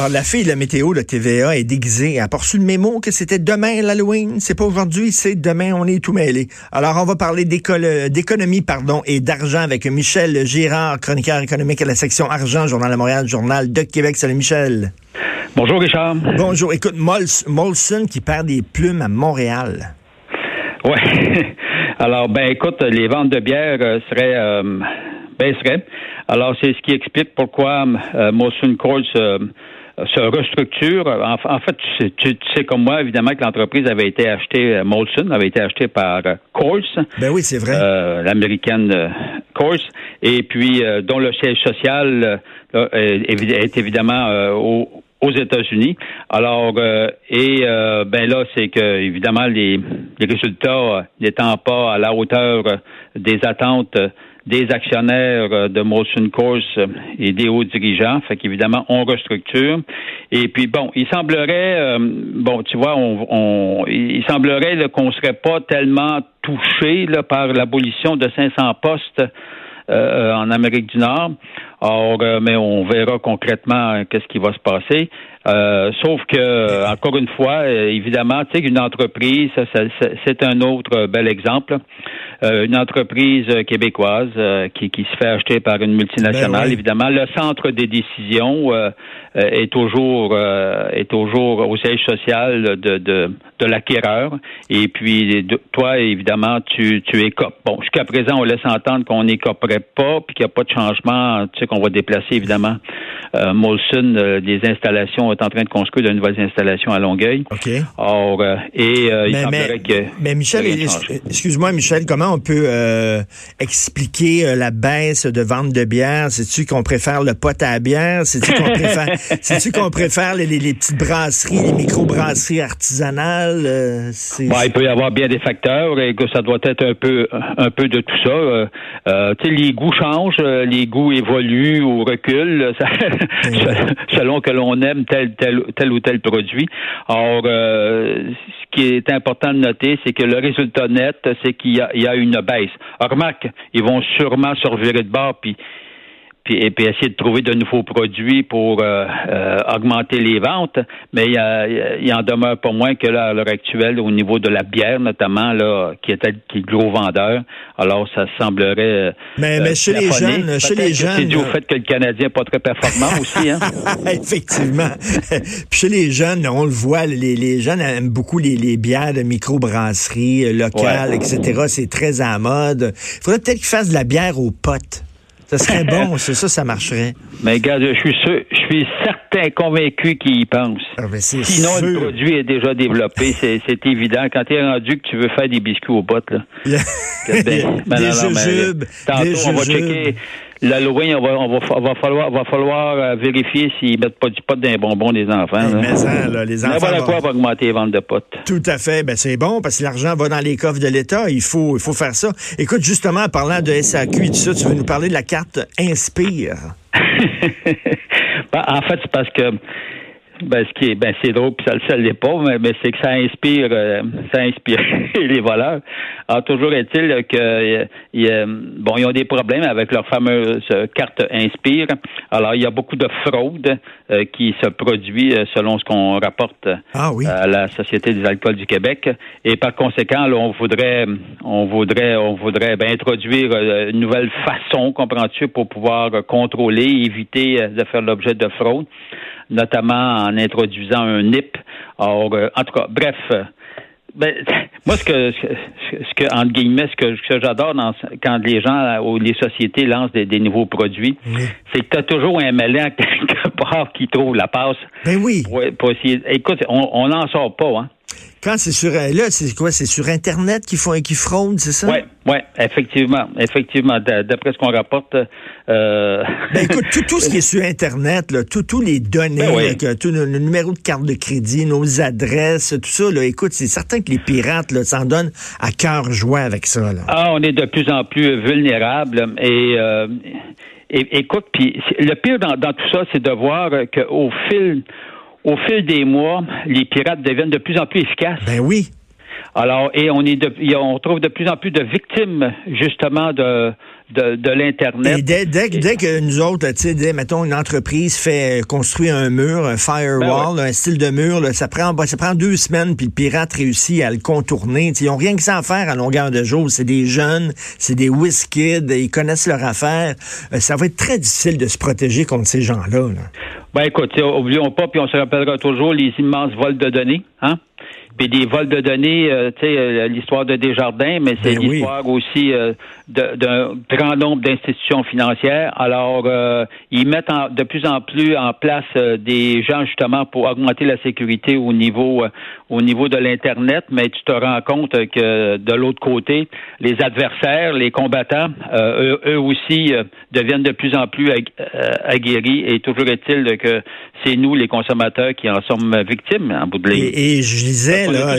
Alors, la fille de la météo, la TVA, est déguisée. Elle a reçu le mémo que c'était demain l'Halloween. C'est pas aujourd'hui, c'est demain. On est tout mêlé. Alors, on va parler d'économie, pardon, et d'argent avec Michel Girard, chroniqueur économique à la section argent, Journal de Montréal, Journal de Québec. Salut, Michel. Bonjour, Richard. Bonjour. Écoute, Molson qui perd des plumes à Montréal. Oui. Alors, ben, écoute, les ventes de bière euh, seraient euh, baisseraient. Alors, c'est ce qui explique pourquoi euh, Molson Coors se restructure. En, fait, tu sais, comme moi, évidemment, que l'entreprise avait été achetée, euh, Molson avait été achetée par euh, Coors. Ben oui, c'est vrai. Euh, L'américaine Coors. Et puis, dont le siège social est, évidemment aux États-Unis. Alors, et ben là, c'est que évidemment les, les résultats n'étant pas à la hauteur des attentes des actionnaires euh, de Motion Course euh, et des hauts dirigeants. Fait qu'évidemment, on restructure. Et puis, bon, il semblerait, euh, bon, tu vois, on, il semblerait qu'on serait pas tellement touché là, par l'abolition de 500 postes en Amérique du Nord. Or, mais on verra concrètement qu'est-ce qui va se passer. sauf que, encore une fois, évidemment, tu sais, une entreprise, c'est un autre bel exemple. Euh, une entreprise québécoise euh, qui, qui, se fait acheter par une multinationale. Ben Évidemment, le centre des décisions euh, est toujours est toujours au siège social de, de, de l'acquéreur. Et puis, toi, évidemment, tu, tu écopes. Bon, jusqu'à présent, on laisse entendre qu'on n'écoperait pas, puis qu'il n'y a pas de changement, tu sais, qu'on va déplacer, évidemment. Molson, des installations, est en train de construire de nouvelles installations à Longueuil. OK. Or, et il semblerait que... Mais Michel, excuse-moi, Michel, comment on peut euh, expliquer euh, la baisse de vente de bière? C'est-tu qu'on préfère le pot à bière? C'est-tu qu'on préfère, c'est-tu qu'on préfère les, petites brasseries, les micro-brasseries artisanales? Euh, il peut y avoir bien des facteurs et que ça doit être un peu, un peu de tout ça. les goûts changent, les goûts évoluent ou reculent selon que l'on aime tel, tel, tel ou tel produit. Or, ce qui est important de noter, c'est que le résultat net, c'est qu'il y a, il y a une baisse. remarque, ils vont sûrement se revirer de bord, puis puis, et puis essayer de trouver de nouveaux produits pour euh, euh, augmenter les ventes. Mais il, y en demeure pas moins que là, à l'heure actuelle, au niveau de la bière notamment, là, qui est qui gros vendeur. Alors, ça semblerait. Euh, mais, mais chez les jeunes, chez les jeunes. C'est dû au fait que le Canadien n'est pas très performant aussi, hein. Effectivement. puis chez les jeunes, on le voit, les, les jeunes aiment beaucoup les, les bières de microbrasserie locales, etc. C'est très à mode. Il faudrait peut-être qu'ils fassent de la bière aux potes. Ça serait bon, c'est ça, ça marcherait. Mais regarde, je suis sûr, je suis certain, convaincu qu'il y pense. Ah, Sinon, le produit est déjà développé, c'est évident. Quand tu es rendu que tu veux faire des biscuits aux bottes, là. ben, ben, des jujubes, tantôt, on va checker l'Halloween, on va, on va, va falloir, va falloir euh, vérifier s'ils mettent pas du pot dans les bonbons des enfants. Mais ça, là, les enfants. voilà quoi va augmenter les ventes de potes. Tout à fait. Ben, c'est bon parce que l'argent va dans les coffres de l'État. Il faut, il faut faire ça. Écoute, justement, en parlant de SAQ et tout ça, tu veux nous parler de la carte Inspire? ben, en fait, c'est parce que ben, ce qui est, ben, c'est drôle, puis ça, ça l'est pas, mais, mais c'est que ça inspire, euh, ça inspire les voleurs. Alors, toujours est-il que, y bon, ils ont des problèmes avec leur fameuse carte Inspire. Alors, il y a beaucoup de fraude euh, qui se produit euh, selon ce qu'on rapporte ah à la Société des alcools du Québec. Et par conséquent, là, on voudrait, on voudrait, on voudrait ben, introduire une nouvelle façon, comprends-tu, pour pouvoir contrôler, éviter de faire l'objet de fraude notamment en introduisant un NIP. Or, euh, en tout cas, bref. Euh, ben, moi, ce que, ce que, entre guillemets, ce que, j'adore quand les gens ou les sociétés lancent des, nouveaux produits, c'est que tu as toujours un malin quelque part qui trouve la passe. Ben oui. Pour, essayer. Écoute, on n'en sort pas, hein. Quand c'est sur euh, là, c'est quoi? C'est sur Internet qu'ils font qui fraudent, c'est ça? Oui, oui, effectivement. Effectivement. D'après ce qu'on rapporte. Euh... Ben écoute, tout, tout, ce qui est sur Internet, là, tous les données, ben tout le, numéro de carte de crédit, nos adresses, tout ça, là, écoute, c'est certain que les pirates là, s'en donnent à cœur joie avec ça. Là. Ah, on est de plus en plus vulnérables et. Euh, écoute, puis le pire dans, dans tout ça, c'est de voir qu'au fil au fil des mois, les pirates deviennent de plus en plus efficaces. Ben oui. Alors, et on est de, on trouve de plus en plus de victimes, justement, de, de, de l'Internet. Et dès, dès, dès, que nous autres, tu sais, mettons, une entreprise fait construire un mur, un firewall, ben un style de mur, là, ça, prend, ça prend deux semaines, puis le pirate réussit à le contourner. ils n'ont rien que ça à faire à longueur de jour. C'est des jeunes, c'est des whiskids, ils connaissent leur affaire. Euh, ça va être très difficile de se protéger contre ces gens-là. Là. Ben écoute, oublions pas, puis on se rappellera toujours les immenses vols de données, hein? Puis des vols de données, euh, tu sais, euh, l'histoire de Desjardins, mais c'est ben l'histoire aussi euh, d'un grand nombre d'institutions financières. Alors, ils mettent de plus en plus en place des gens justement pour augmenter la sécurité au niveau au niveau de l'internet, mais tu te rends compte que de l'autre côté, les adversaires, les combattants, eux, aussi deviennent de plus en plus aguerris. Et toujours est-il que c'est nous, les consommateurs, qui en sommes victimes en bout de ligne. Et, je lisais là,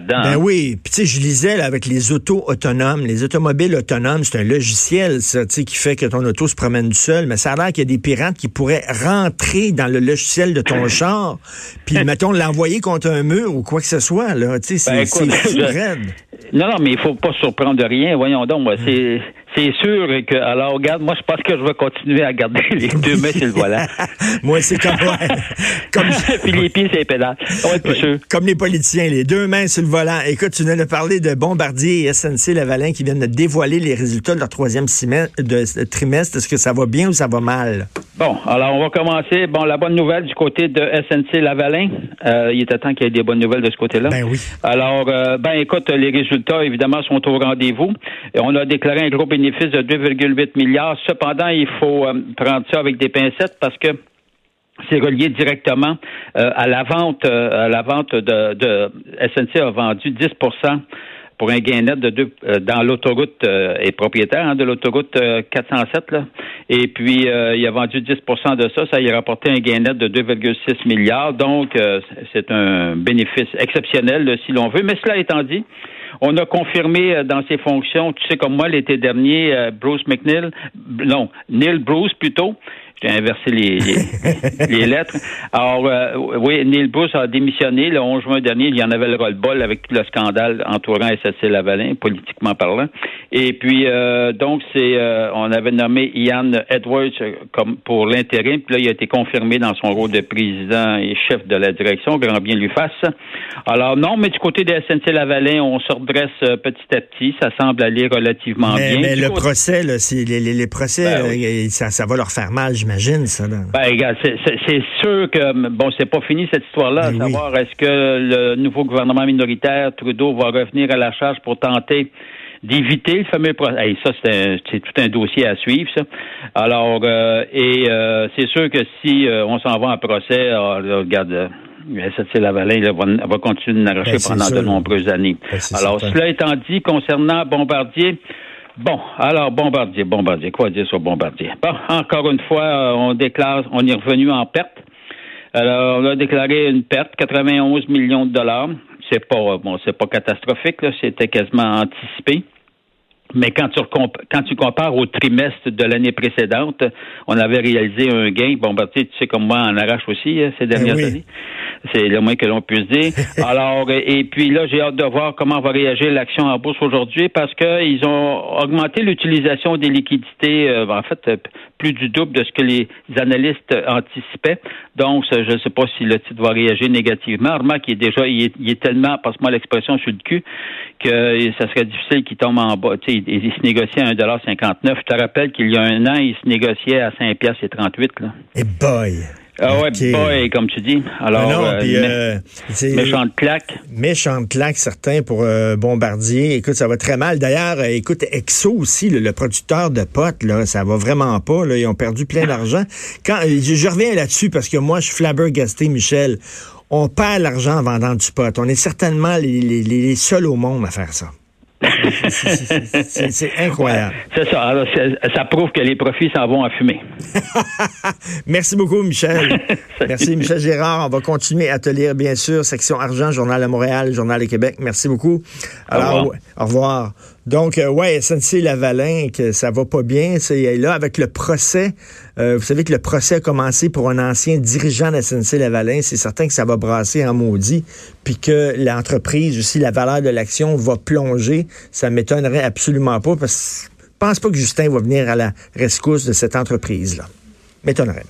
ben hein. oui, puis tu sais, je lisais là, avec les autos autonomes, les automobiles autonomes, c'est un logiciel ça, tu sais, qui fait que ton auto se promène du seul. Mais ça a l'air qu'il y a des pirates qui pourraient rentrer dans le logiciel de ton char, puis mettons l'envoyer contre un mur ou quoi que ce soit là. Tu sais, ben, c'est Non, non, mais il faut pas se surprendre de rien. Voyons donc, moi, c'est c'est sûr que, alors, regarde, moi, je pense que je vais continuer à garder les deux mains sur le volant. moi, c'est comme, comme... Puis les pieds, c'est les pédales. Comme les politiciens, les deux mains sur le volant. Écoute, tu viens de parler de Bombardier et SNC Lavalin qui viennent de dévoiler les résultats de leur troisième de, trimestre. Est-ce que ça va bien ou ça va mal? Bon, alors, on va commencer. Bon, la bonne nouvelle du côté de SNC Lavalin. Euh, il est temps qu'il y ait des bonnes nouvelles de ce côté-là. Ben oui. Alors, euh, ben, écoute, les résultats, évidemment, sont au rendez-vous. On a déclaré un gros bénéfice de 2,8 milliards. Cependant, il faut euh, prendre ça avec des pincettes parce que c'est relié directement euh, à la vente euh, à la vente de, de SNC a vendu 10 pour un gain net de deux dans l'autoroute et propriétaire hein, de l'autoroute 407 là. Et puis il a vendu 10% de ça, ça y a rapporté un gain net de 2,6 milliards. Donc c'est un bénéfice exceptionnel si l'on veut. Mais cela étant dit, on a confirmé euh, dans ses fonctions, tu sais comme moi l'été dernier, euh, Bruce McNeil, non, Neil Bruce plutôt, j'ai inversé les, les, lettres. Alors, euh, oui, Neil Bruce a démissionné le 11 juin dernier. Il y en avait le roll-ball avec tout le scandale entourant SSC Lavalin, politiquement parlant. Et puis, euh, donc, c'est, euh, on avait nommé Ian Edwards comme pour l'intérim. Puis là, il a été confirmé dans son rôle de président et chef de la direction. Grand bien lui fasse. Alors, non, mais du côté de SNC Lavalin, on se redresse petit à petit. Ça semble aller relativement bien. Mais le procès, là, les, les, procès, ben ça, ça va leur faire mal, j'imagine, ça. Là. Ben, c'est sûr que, bon, c'est pas fini cette histoire-là, à ben savoir est-ce que le nouveau gouvernement minoritaire, Trudeau, va revenir à la charge pour tenter d'éviter le fameux procès. ça, c'est tout un dossier à suivre, ça. Alors, euh, et euh, c'est sûr que si euh, on s'en va en procès, ah, regarde, SNC Lavalin va, va continuer de n'arracher ben, pendant de nombreuses années. Alors, cela étant dit, concernant Bombardier, Bon, alors Bombardier, Bombardier, quoi dire sur Bombardier? Bon, encore une fois, euh, on déclare, on est revenu en perte. Alors, on a déclaré une perte, 91 millions de dollars. C'est pas bon, c'est pas catastrophique, c'était quasiment anticipé. Mais quand tu, quand tu compares au trimestre de l'année précédente, on avait réalisé un gain. Ben, tu sais, comme moi, en arrache aussi hein, ces ben dernières années. C'est le moins que l'on puisse dire. Alors, et puis là, j'ai hâte de voir comment va réagir l'action en bourse aujourd'hui parce qu'ils ont augmenté l'utilisation des liquidités, euh, en fait, plus du double de ce que les analystes anticipaient. Donc, je ne sais pas si le titre va réagir négativement. Remarque qu'il est déjà, il est, tellement, passe-moi l'expression, sur le cul, que ça serait difficile qu'il tombe en bas. Tu sais, il, se négociait à 1,59 Je te rappelle qu'il y a un an, il se négociait à 5 piastres et 38. Là. Et boy! Ah ouais, Ok. boy, comme tu dis. Alors, Ah non, euh, euh, méchante claque. Méchante claque, certains, pour euh, Bombardier. Écoute, ça va très mal. D'ailleurs, euh, écoute, Exo aussi, le, le producteur de potes, là, ça va vraiment pas. Là, ils ont perdu plein d'argent. Quand euh, je, je reviens là-dessus parce que moi, je suis flabbergasté, Michel. On perd l'argent en vendant du pot. On est certainement les, les- les- les seuls au monde à faire ça. C'est- incroyable. C'est ça. Alors, ça prouve que les profits s'en vont à fumer. Merci beaucoup, Michel. Merci, Michel Gérard. On va continuer à te lire, bien sûr. Section Argent, Journal de Montréal, Journal de Québec. Merci beaucoup. Alors, revoir. au revoir. Donc, euh, ouais, SNC Lavalin, que ça va pas bien. C'est là avec le procès. euh, vous savez que le procès a commencé pour un ancien dirigeant de SNC Lavalin. C'est certain que ça va brasser en maudit, puis que l'entreprise aussi, la valeur de l'action va plonger. Ça m'étonnerait absolument pas parce que je pense pas que Justin va venir à la rescousse de cette entreprise-là. M'étonnerait.